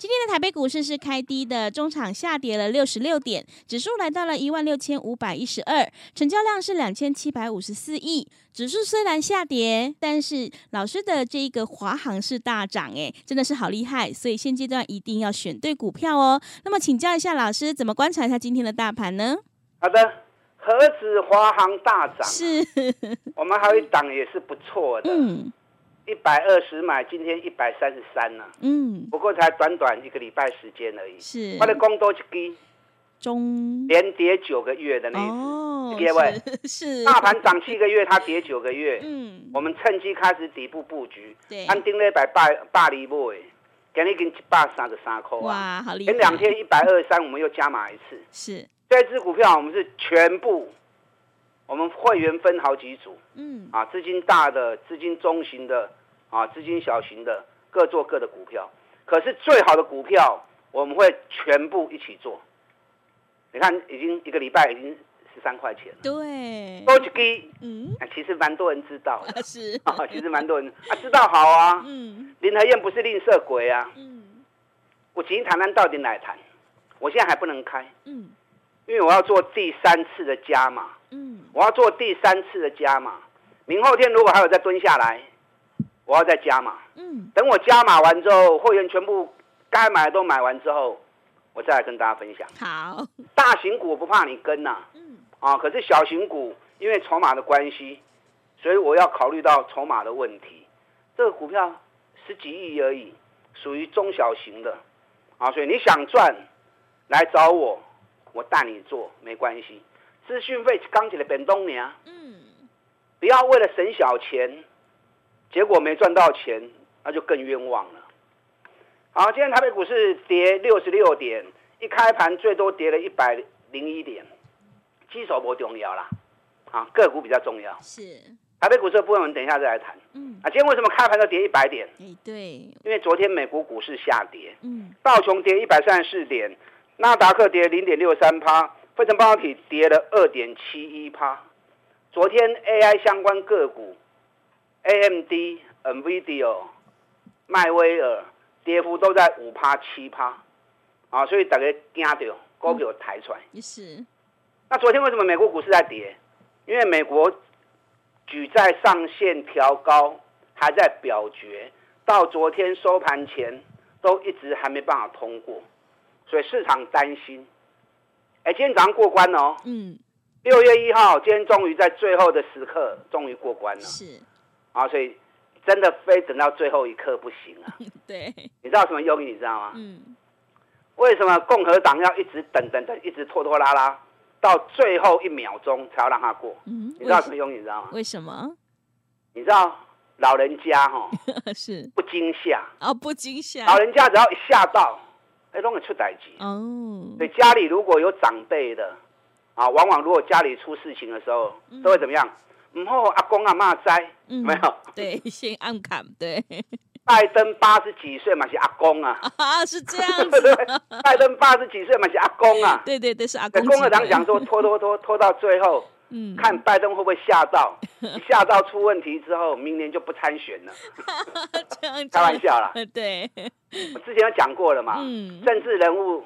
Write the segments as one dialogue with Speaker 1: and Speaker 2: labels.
Speaker 1: 今天的台北股市是开低的，中场下跌了六十六点，指数来到了一万六千五百一十二，成交量是两千七百五十四亿。指数虽然下跌，但是老师的这个华航是大涨，哎，真的是好厉害。所以现阶段一定要选对股票哦。那么请教一下老师，怎么观察一下今天的大盘呢？
Speaker 2: 好的，何止华航大涨？
Speaker 1: 是，
Speaker 2: 我们还有一档也是不错的。嗯。一百二十买，今天一百三十三呢。嗯，不过才短短一个礼拜时间而已。
Speaker 1: 是，
Speaker 2: 它的工多一低，
Speaker 1: 中
Speaker 2: 连跌九个月的那一
Speaker 1: 次，各位是
Speaker 2: 大盘涨七个月，它跌九个月。嗯，我们趁机开始底部布局。
Speaker 1: 对，
Speaker 2: 按定了一百八八厘布，给你跟一百三十三块。
Speaker 1: 哇，好厉害！
Speaker 2: 前两天一百二十三，我们又加码一次。
Speaker 1: 是，
Speaker 2: 这支股票我们是全部。我们会员分好几组，嗯，啊，资金大的、资金中型的、啊，资金小型的，各做各的股票。可是最好的股票，我们会全部一起做。你看，已经一个礼拜，已经十三块钱了。
Speaker 1: 对，
Speaker 2: 多几基，嗯，其实蛮多人知道的，
Speaker 1: 是
Speaker 2: 啊，其实蛮多人啊知道好啊，嗯，林和燕不是吝啬鬼啊，嗯，我今天谈谈到底哪谈？我现在还不能开，嗯，因为我要做第三次的加码。嗯，我要做第三次的加码，明后天如果还有再蹲下来，我要再加码。嗯，等我加码完之后，会员全部该买的都买完之后，我再来跟大家分享。
Speaker 1: 好，
Speaker 2: 大型股我不怕你跟呐，嗯，啊，可是小型股因为筹码的关系，所以我要考虑到筹码的问题。这个股票十几亿而已，属于中小型的，啊，所以你想赚，来找我，我带你做，没关系。资讯费刚起来变东年，嗯，不要为了省小钱，结果没赚到钱，那就更冤枉了。好，今天台北股市跌六十六点，一开盘最多跌了一百零一点，基手不重要啦，啊，个股比较重要。
Speaker 1: 是
Speaker 2: 台北股市的部分，我们等一下再来谈。嗯，啊，今天为什么开盘都跌一百点？
Speaker 1: 哎，对，
Speaker 2: 因为昨天美国股市下跌，嗯，道琼跌一百三十四点，纳达克跌零点六三趴。汇成半导体跌了二点七一趴，昨天 AI 相关个股，AMD、NVIDIA、迈威尔跌幅都在五趴七趴，啊，所以大家惊到股票抬出来。
Speaker 1: 是。
Speaker 2: 那昨天为什么美国股市在跌？因为美国举债上限调高还在表决，到昨天收盘前都一直还没办法通过，所以市场担心。哎，今天早上过关哦。嗯。六月一号，今天终于在最后的时刻，终于过关了。
Speaker 1: 是。
Speaker 2: 啊，所以真的非等到最后一刻不行啊。
Speaker 1: 对。
Speaker 2: 你知道什么用意？你知道吗？嗯。为什么共和党要一直等等等，一直拖拖拉拉，到最后一秒钟才要让他过？嗯。你知道什么用意？你知道吗？
Speaker 1: 为什么？
Speaker 2: 你知道老人家哈
Speaker 1: 是
Speaker 2: 不惊吓
Speaker 1: 啊，不惊吓。
Speaker 2: 老人家只要一吓到。哎，容易出代志哦。所以家里如果有长辈的，啊，往往如果家里出事情的时候，都会怎么样？嗯，后阿公阿妈灾，没有？
Speaker 1: 对，先暗砍。对，
Speaker 2: 拜登八十几岁嘛，是阿公啊。
Speaker 1: 啊，是这样子。
Speaker 2: 拜登八十几岁嘛，是阿公啊。
Speaker 1: 对对对，是阿公。
Speaker 2: 共和党讲说拖拖拖拖到最后。嗯，看拜登会不会吓到，吓到出问题之后，明年就不参选了。开玩笑啦。
Speaker 1: 对，
Speaker 2: 我之前有讲过了嘛。嗯。政治人物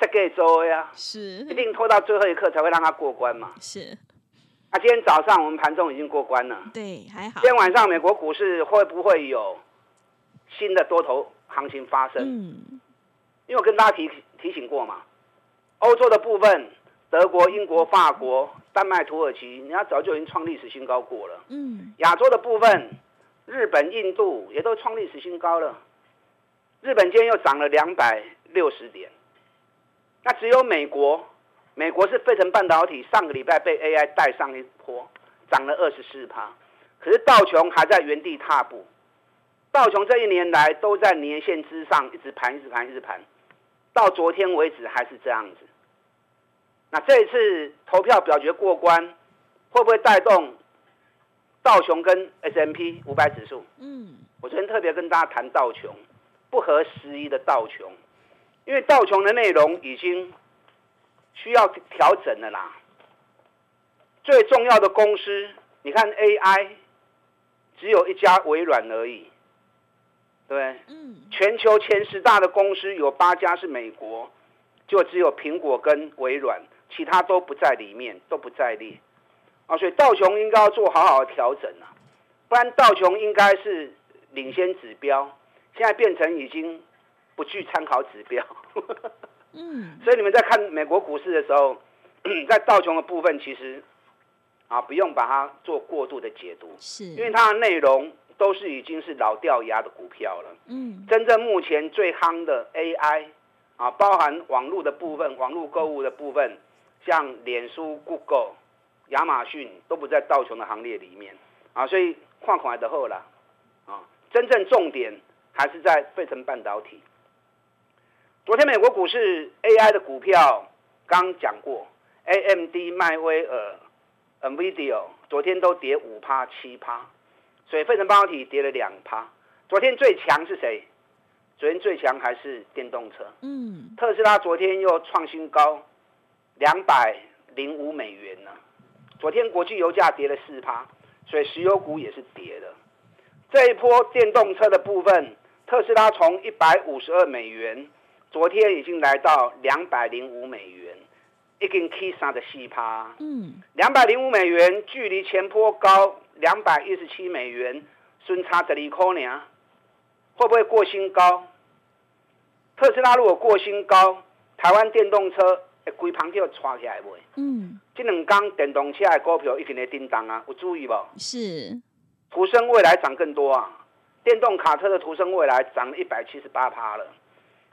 Speaker 2: 设给周呀，
Speaker 1: 是
Speaker 2: 一定拖到最后一刻才会让他过关嘛。
Speaker 1: 是。
Speaker 2: 那今天早上我们盘中已经过关了。
Speaker 1: 对，还好。
Speaker 2: 今天晚上美国股市会不会有新的多头行情发生？嗯。因为我跟大家提提醒过嘛，欧洲的部分。德国、英国、法国、丹麦、土耳其，人家早就已经创历史新高过了。嗯，亚洲的部分，日本、印度也都创历史新高了。日本今天又涨了两百六十点，那只有美国美国是费城半导体上个礼拜被 AI 带上一波，涨了二十四趴，可是道琼还在原地踏步。道琼这一年来都在年线之上，一直盘，一直盘，一直盘，到昨天为止还是这样子。那这一次投票表决过关，会不会带动道琼跟 S M P 五百指数？嗯，我昨天特别跟大家谈道琼，不合时宜的道琼，因为道琼的内容已经需要调整的啦。最重要的公司，你看 A I 只有一家微软而已。对，嗯，全球前十大的公司有八家是美国，就只有苹果跟微软，其他都不在里面，都不在列，啊，所以道琼应该要做好好的调整啊，不然道琼应该是领先指标，现在变成已经不具参考指标，嗯，所以你们在看美国股市的时候，在道琼的部分其实啊，不用把它做过度的解读，
Speaker 1: 是
Speaker 2: 因为它的内容。都是已经是老掉牙的股票了。嗯，真正目前最夯的 AI 啊，包含网络的部分、网络购物的部分，像脸书、Google、亚马逊都不在道琼的行列里面啊，所以矿款的后了啊，真正重点还是在费城半导体。昨天美国股市 AI 的股票刚讲过，AMD、迈威尔、NVIDIA 昨天都跌五趴、七趴。所以费城半导体跌了两趴。昨天最强是谁？昨天最强还是电动车。嗯，特斯拉昨天又创新高，两百零五美元呢。昨天国际油价跌了四趴，所以石油股也是跌的。这一波电动车的部分，特斯拉从一百五十二美元，昨天已经来到两百零五美元，已经 K 三的四趴。嗯，两百零五美元距离前坡高。两百一十七美元，顺差十二块呢，会不会过新高？特斯拉如果过新高，台湾电动车会规盘就窜起来未？嗯，这两天电动车的股票一定会叮当啊，有注意不？
Speaker 1: 是，
Speaker 2: 途生未来涨更多啊，电动卡车的途生未来涨了一百七十八趴了，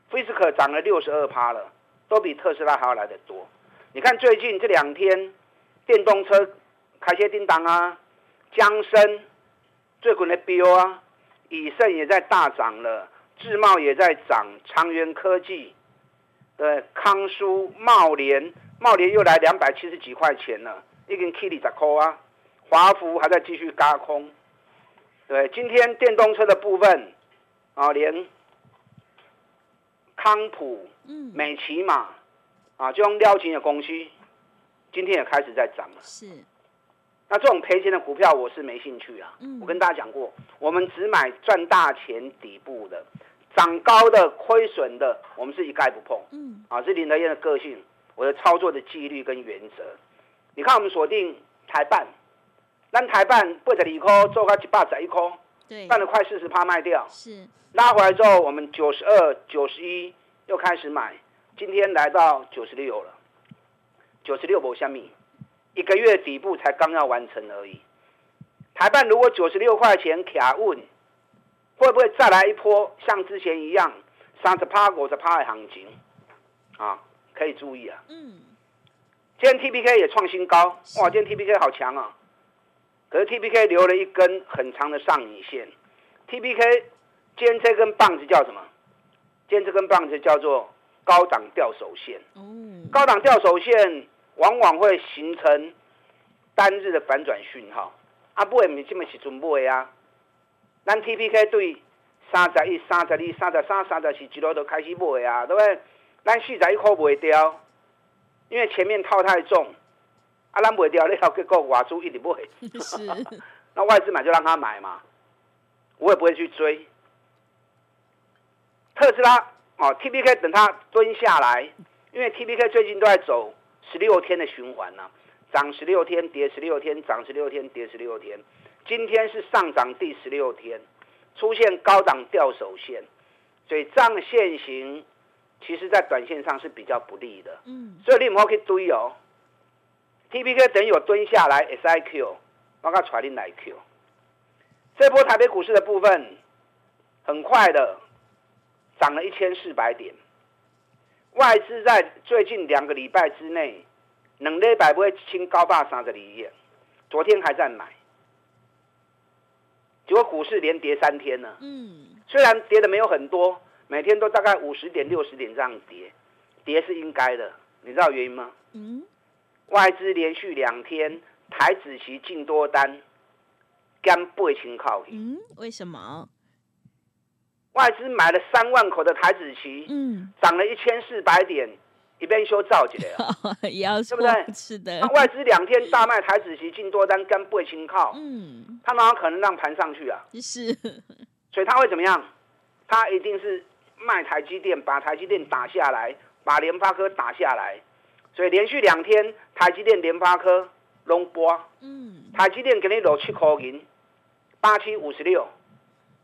Speaker 2: 菲斯克涨了六十二趴了，都比特斯拉还要来得多。你看最近这两天电动车开些叮当啊。江森最近的标啊，以盛也在大涨了，智茂也在涨，长源科技，对，康舒、茂联，茂联又来两百七十几块钱了，已经 K 里十块啊，华福还在继续嘎空，对，今天电动车的部分啊，连康普、美骑马啊，这种撩金的公司，今天也开始在涨了，
Speaker 1: 是。
Speaker 2: 那这种赔钱的股票我是没兴趣啊。我跟大家讲过，我们只买赚大钱底部的，涨高的亏损的，我们是一概不碰。嗯，啊，是林德燕的个性，我的操作的纪律跟原则。你看，我们锁定台办，那台办八十二块做个一百十一块，
Speaker 1: 对，
Speaker 2: 赚了快四十趴卖掉。
Speaker 1: 是
Speaker 2: 拉回来之后，我们九十二、九十一又开始买，今天来到九十六了，九十六波下面。一个月底部才刚要完成而已。台办如果九十六块钱卡稳，会不会再来一波像之前一样三十趴、五十趴的行情？啊，可以注意啊。嗯。今天 T P K 也创新高，哇！今天 T P K 好强啊。可是 T P K 留了一根很长的上影线。T P K 今天这根棒子叫什么？今天这根棒子叫做高档吊手线。哦。高档吊手线。往往会形成单日的反转讯号，啊，不会你这么是准备啊？咱 T P K 对三十一、三十二、三十三、三十四一路都开始买啊，对不对？咱四十一块卖掉，因为前面套太重，啊，咱卖掉了后，结果外资一直买，那外资买就让他买嘛，我也不会去追。特斯拉哦，T P K 等它蹲下来，因为 T P K 最近都在走。十六天的循环呢，涨十六天，跌十六天，涨十六天，跌十六天。今天是上涨第十六天，出现高档掉手线，所以这样线型其实在短线上是比较不利的。嗯，所以你唔好去追哦。T P K 等有蹲下来，S I Q，我刚传你来 Q。这波台北股市的部分，很快的涨了一千四百点。外资在最近两个礼拜之内两礼拜买一千九百三十二亿，昨天还在买，结果股市连跌三天呢。嗯，虽然跌的没有很多，每天都大概五十点、六十点这样跌，跌是应该的。你知道原因吗？嗯，外资连续两天台子期净多单，干八千靠。
Speaker 1: 嗯，为什么？
Speaker 2: 外资买了三万口的台子期，嗯，涨了一千四百点。一边修造起来
Speaker 1: 了，对
Speaker 2: 不对？
Speaker 1: 是的。
Speaker 2: 外资两天大卖台子期进多单，跟不会轻靠。嗯。他哪有可能让盘上去啊？
Speaker 1: 是。
Speaker 2: 所以他会怎么样？他一定是卖台积电，把台积电打下来，把联发科打下来。所以连续两天台积电、联发科拢波。嗯。台积电给你六七块银，八七五十六，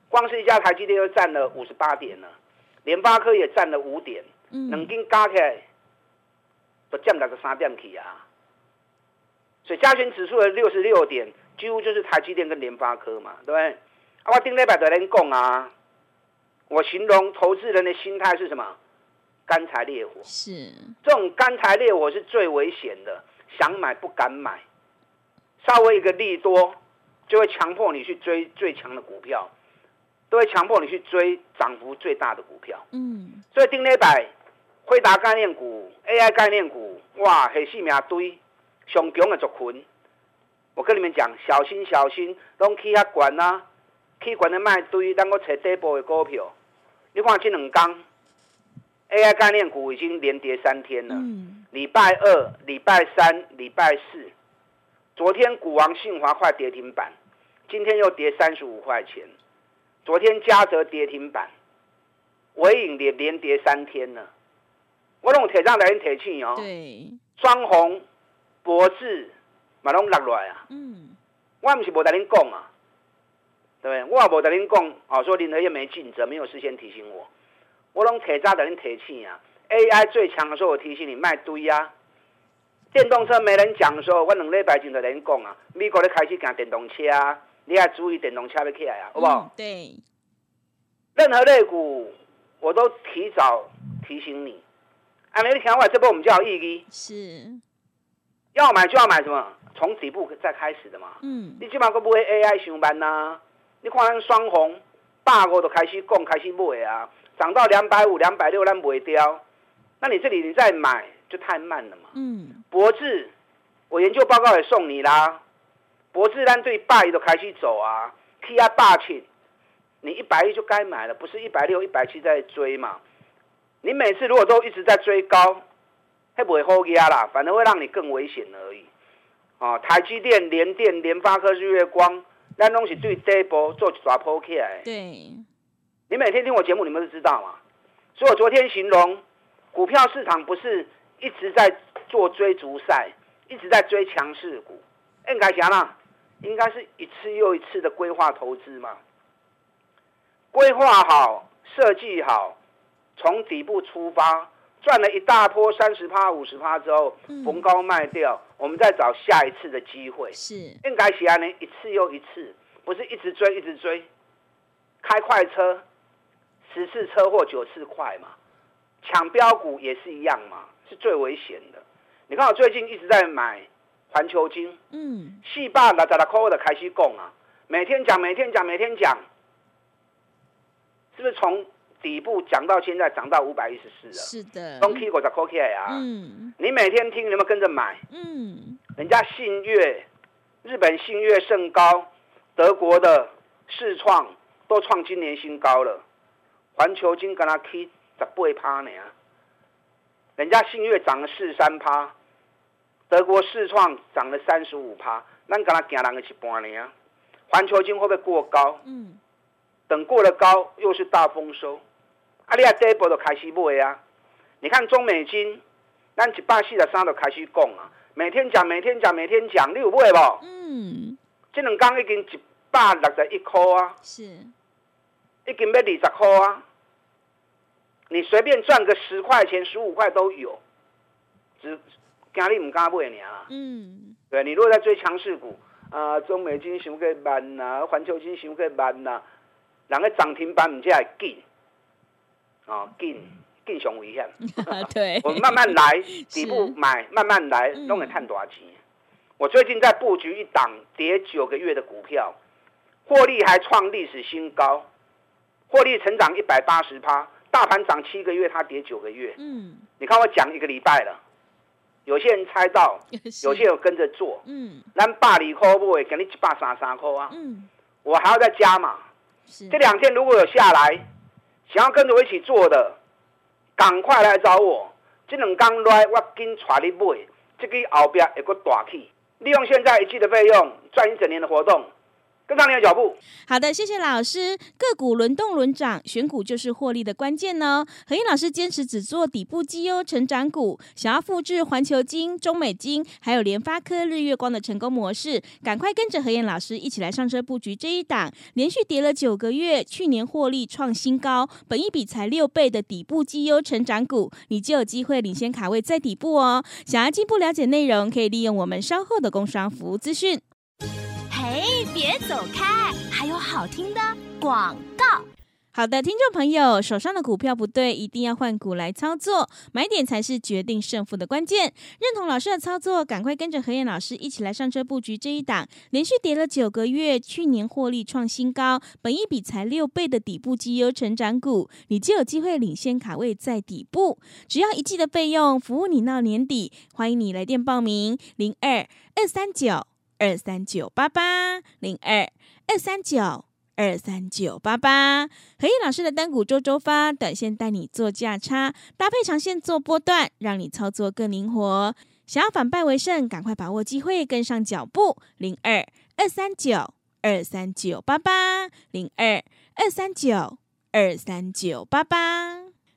Speaker 2: 光是一家台积电就占了五十八点了，联发科也占了五点，两根加起来。都降到个三点去啊，所以加权指数的六十六点，几乎就是台积电跟联发科嘛，对不对？啊，我顶礼拜的人讲啊，我形容投资人的心态是什么？干柴烈火。
Speaker 1: 是。
Speaker 2: 这种干柴烈火是最危险的，想买不敢买，稍微一个利多，就会强迫你去追最强的股票，都会强迫你去追涨幅最大的股票。嗯。所以丁礼拜。辉达概念股、AI 概念股，哇，黑四命堆，上强的族群。我跟你们讲，小心小心，拢起遐悬啊，起悬的卖堆，咱我找底部的股票。你看这两天，AI 概念股已经连跌三天了。礼拜二、礼拜三、礼拜四，昨天股王信华快跌停板，今天又跌三十五块钱。昨天嘉泽跌停板，伟影连连跌三天了。我拢铁上来人铁气哦，
Speaker 1: 对，
Speaker 2: 双红、博智，嘛拢落来啊。嗯，我唔是无同恁讲啊，对不对？我也无同恁讲，哦，说林和燕没尽责，没有事先提醒我。我拢铁渣的人铁气啊，AI 最强的时候，我提醒你卖堆啊。电动车没人讲的时候，我两礼拜前就人讲啊，美国咧开始行电动车啊，你要注意电动车要起来啊，好不好？
Speaker 1: 对，
Speaker 2: 任何类股我都提早提醒你。啊，你听我这波我们叫意义，
Speaker 1: 是
Speaker 2: 要买就要买什么？从底部再开始的嘛。嗯，你起码个不会 AI 上班呐？你看咱双红，大五就开始讲，开始买啊，涨到两百五、两百六，那不掉。那你这里你再买就太慢了嘛。嗯，博智，我研究报告也送你啦。博智单对八一都开始走啊，T 啊霸气，你一百一就该买了，不是一百六、一百七在追嘛？你每次如果都一直在追高，会不会好压啦？反而会让你更危险而已。哦，台积电、联电、联发科、日月光，那东西对这波做抓抛起来。
Speaker 1: 对，
Speaker 2: 你每天听我节目，你们都知道嘛。所以我昨天形容，股票市场不是一直在做追逐赛，一直在追强势股。应该讲啦，应该是一次又一次的规划投资嘛。规划好，设计好。从底部出发，赚了一大波三十趴、五十趴之后，逢高卖掉，我们再找下一次的机会。
Speaker 1: 是
Speaker 2: 应该喜欢呢，一次又一次，不是一直追一直追，开快车，十次车祸九次快嘛，抢标股也是一样嘛，是最危险的。你看我最近一直在买环球金，嗯，细霸那在那扣的开始供啊，每天讲，每天讲，每天讲，是不是从？底部讲到现在涨到五百一十四了，
Speaker 1: 是的，
Speaker 2: 从 K 股在 K 啊，嗯，你每天听，你有没有跟着买？嗯，人家信越，日本信越甚高，德国的世创都创今年新高了，环球金跟他起十八趴呢，人家信越涨了四三趴，德国世创涨了三十五趴，咱跟他行人一半呢，环球金会不会过高？嗯。等过了高，又是大丰收，啊！你啊，这一波就开始买啊！你看中美金，咱一百四十三就开始讲啊，每天讲，每天讲，每天讲，你有买不？嗯，这两天已经一百六十一块啊，
Speaker 1: 是，
Speaker 2: 已经要二十块啊！你随便赚个十块钱、十五块都有，只惊你唔敢买尔。嗯，对，你如果在追强势股啊，中美金想个慢呐，环球金想个慢呐。人个涨停板唔只系紧，啊紧紧上危险。
Speaker 1: 对，
Speaker 2: 我们慢慢来，底部买，慢慢来，都能看多少钱。我最近在布局一档跌九个月的股票，获利还创历史新高，获利成长一百八十趴，大盘涨七个月，它跌九个月。嗯，你看我讲一个礼拜了，有些人猜到，有些人跟着做。嗯，咱百里块不会给你一百三三块啊。嗯，我还要再加嘛。这两天如果有下来，想要跟着我一起做的，赶快来找我。这两天来，我紧带你买，这个后边会个大起。利用现在一季的费用，赚一整年的活动。跟上你的脚步。
Speaker 1: 好的，谢谢老师。个股轮动轮涨，选股就是获利的关键呢。何燕老师坚持只做底部绩优成长股，想要复制环球金、中美金，还有联发科、日月光的成功模式，赶快跟着何燕老师一起来上车布局这一档，连续跌了九个月，去年获利创新高，本一比才六倍的底部绩优成长股，你就有机会领先卡位在底部哦。想要进一步了解内容，可以利用我们稍后的工商服务资讯。
Speaker 3: 哎，别走开！还有好听的广告。
Speaker 1: 好的，听众朋友，手上的股票不对，一定要换股来操作，买点才是决定胜负的关键。认同老师的操作，赶快跟着何燕老师一起来上车布局这一档，连续跌了九个月，去年获利创新高，本一比才六倍的底部绩优成长股，你就有机会领先卡位在底部。只要一季的费用，服务你到年底。欢迎你来电报名：零二二三九。二三九八八零二二三九二三九八八，何燕老师的单股周周发，短线带你做价差，搭配长线做波段，让你操作更灵活。想要反败为胜，赶快把握机会，跟上脚步。零二二三九二三九八八零二二三九二三九八八。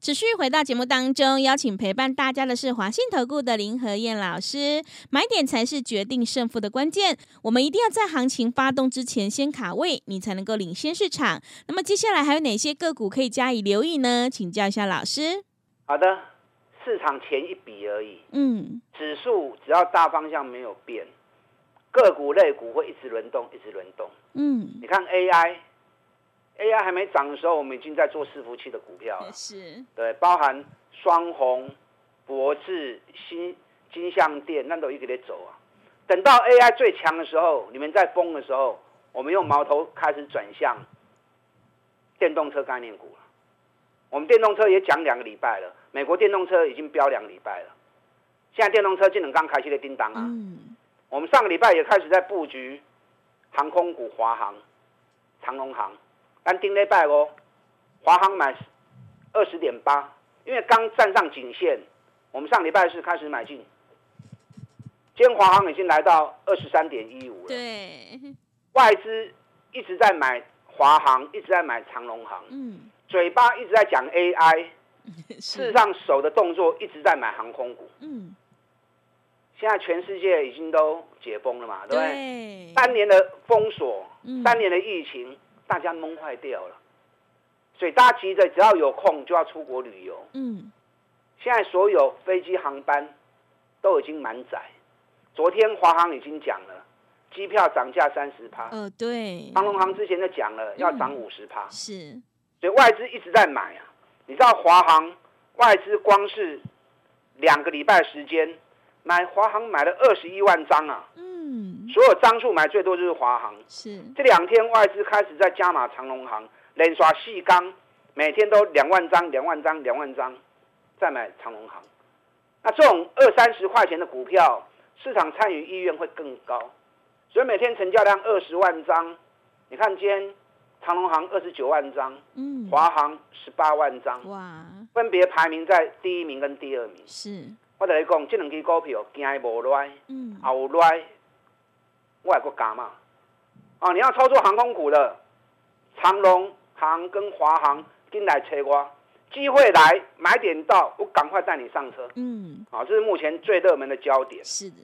Speaker 1: 持续回到节目当中，邀请陪伴大家的是华信投顾的林和燕老师。买点才是决定胜负的关键，我们一定要在行情发动之前先卡位，你才能够领先市场。那么接下来还有哪些个股可以加以留意呢？请教一下老师。
Speaker 2: 好的，市场前一笔而已。嗯，指数只要大方向没有变，个股类股会一直轮动，一直轮动。嗯，你看 AI。AI 还没涨的时候，我们已经在做伺服器的股票了。
Speaker 1: 是，
Speaker 2: 对，包含双红、博智、新金相电，那都一个在走啊。等到 AI 最强的时候，你们在疯的时候，我们用矛头开始转向电动车概念股了。我们电动车也讲两个礼拜了，美国电动车已经飙两个礼拜了。现在电动车技能刚开始的叮当啊。嗯。我们上个礼拜也开始在布局航空股，华航、长龙航。但丁礼拜哦，华航买二十点八，因为刚站上颈线，我们上礼拜是开始买进。今天华航已经来到二十三点一五了。
Speaker 1: 对，
Speaker 2: 外资一直在买华航，一直在买长龙航。嗯，嘴巴一直在讲 AI，事实上手的动作一直在买航空股。嗯，现在全世界已经都解封了嘛，对不对？三年的封锁，三年的疫情。大家蒙坏掉了，所以大家急着只要有空就要出国旅游。嗯，现在所有飞机航班都已经满载。昨天华航已经讲了，机票涨价三十趴。
Speaker 1: 呃，对。
Speaker 2: 长龙航之前就讲了要涨五十趴。
Speaker 1: 是。
Speaker 2: 所以外资一直在买啊。你知道华航外资光是两个礼拜时间买华航买了二十一万张啊。所有张数买最多就是华航，
Speaker 1: 是
Speaker 2: 这两天外资开始在加码长隆行，连刷细钢，每天都两万张、两万张、两万张，再买长隆行。那这种二三十块钱的股票，市场参与意愿会更高，所以每天成交量二十万张。你看今天长隆行二十九万张，嗯，华航十八万张，哇，分别排名在第一名跟第二名。
Speaker 1: 是，
Speaker 2: 我跟你讲，这两支股票惊无赖，嗯，后赖。外国加嘛，啊！你要操作航空股的，长龙航跟华航进来催我，机会来买点到，我赶快带你上车。嗯，好，这是目前最热门的焦点。
Speaker 1: 是的，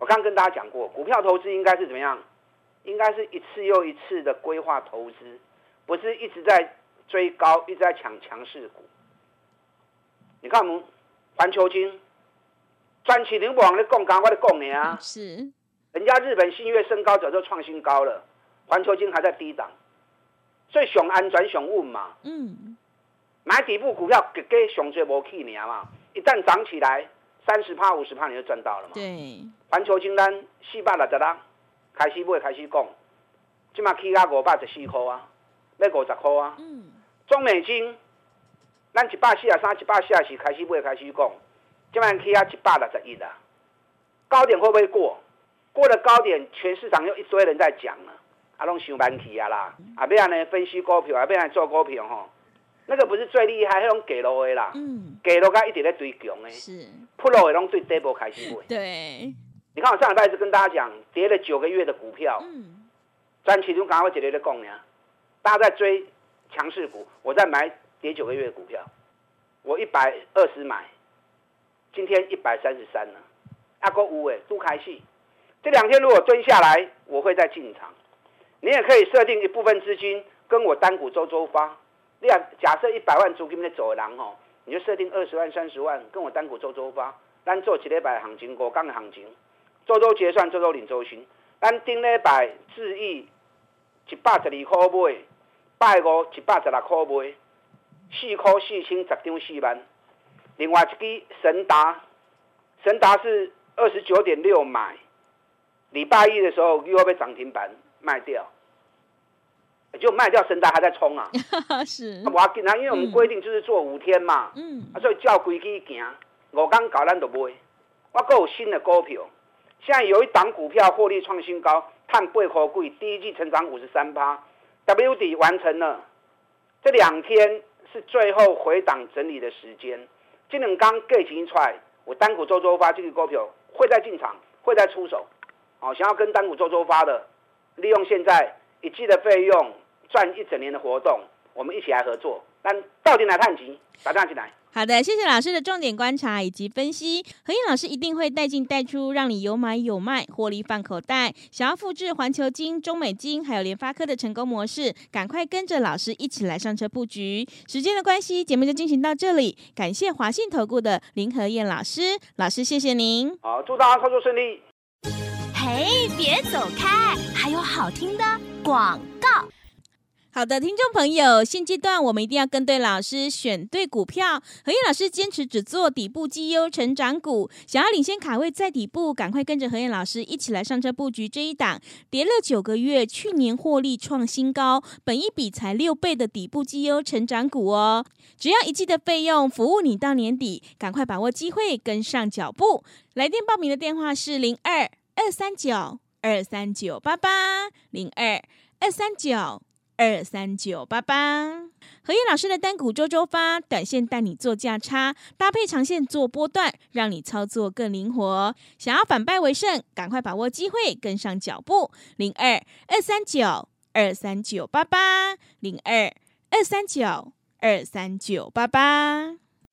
Speaker 2: 我刚跟大家讲过，股票投资应该是怎么样？应该是一次又一次的规划投资，不是一直在追高，一直在抢强势股。你看我们环球金，专起林网的共刚，我咧讲你啊，
Speaker 1: 是，
Speaker 2: 人家日本新月升高早就创新高了，环球金还在低档，所以熊安转熊稳嘛。嗯。买底部股票给给熊最无气你嘛，一旦涨起来三十趴五十趴你就赚到了嘛。
Speaker 1: 对。
Speaker 2: 环球金单四百六十六，开始买开始讲，即马起价五百十四块啊，要五十块啊。嗯。中美金，咱一百四啊三一百四啊四开始买开始讲，即马起价一百六十一啦。高点会不会过？过了高点，全市场又一堆人在讲了，啊，拢上班去啊啦。啊，要安尼分析股票，啊，要安尼做股票吼。那个不是最厉害，那种给路的啦，嗯给路噶一直在追强的，是，铺路的拢对底部开始买。
Speaker 1: 对，
Speaker 2: 你看我上礼拜是跟大家讲，跌了九个月的股票，嗯，咱其中刚刚我姐姐在讲呢，大家在追强势股，我在买跌九个月的股票，我一百二十买，今天一百三十三了，啊，够五诶，都开戏，这两天如果蹲下来，我会再进场，你也可以设定一部分资金跟我单股周周发。你啊，假设一百万租金的走廊吼，你就设定二十万、三十万，跟我单股周周发，咱做一礼拜行情，五港的行情，周周结算，周周领周薪。咱顶礼拜智易一百十二块买，拜五一百十六块买，四块四千十张四万。另外一支神达，神达是二十九点六买，礼拜一的时候又要被涨停板卖掉。就卖掉神达还在冲啊！
Speaker 1: 是，
Speaker 2: 我紧啊，因为我们规定就是做五天嘛，嗯，啊，所以照规矩行，五天搞咱都买。我够有新的股票，现在有一档股票获利创新高，碳八块贵，第一季成长五十三趴，W D 完成了。这两天是最后回档整理的时间，今两刚给钱出来，我单股周周发这个股票会在进场，会在出手。好，想要跟单股周周发的，利用现在一季的费用。赚一整年的活动，我们一起来合作。但到底来探集，打电话进来。
Speaker 1: 好的，谢谢老师的重点观察以及分析。何燕老师一定会带进带出，让你有买有卖，获利放口袋。想要复制环球金、中美金还有联发科的成功模式，赶快跟着老师一起来上车布局。时间的关系，节目就进行到这里。感谢华信投顾的林何燕老师，老师谢谢您。
Speaker 2: 好，祝大家操作顺利。
Speaker 3: 哎，别走开，还有好听的广告。
Speaker 1: 好的，听众朋友，现阶段我们一定要跟对老师，选对股票。何燕老师坚持只做底部绩优成长股，想要领先卡位在底部，赶快跟着何燕老师一起来上车布局这一档，跌了九个月，去年获利创新高，本一比才六倍的底部绩优成长股哦。只要一季的费用，服务你到年底，赶快把握机会，跟上脚步。来电报名的电话是零二二三九二三九八八零二二三九。二三九八八，何燕老师的单股周周发，短线带你做价差，搭配长线做波段，让你操作更灵活。想要反败为胜，赶快把握机会，跟上脚步。零二二三九二三九八八，零二二三九二三九八八。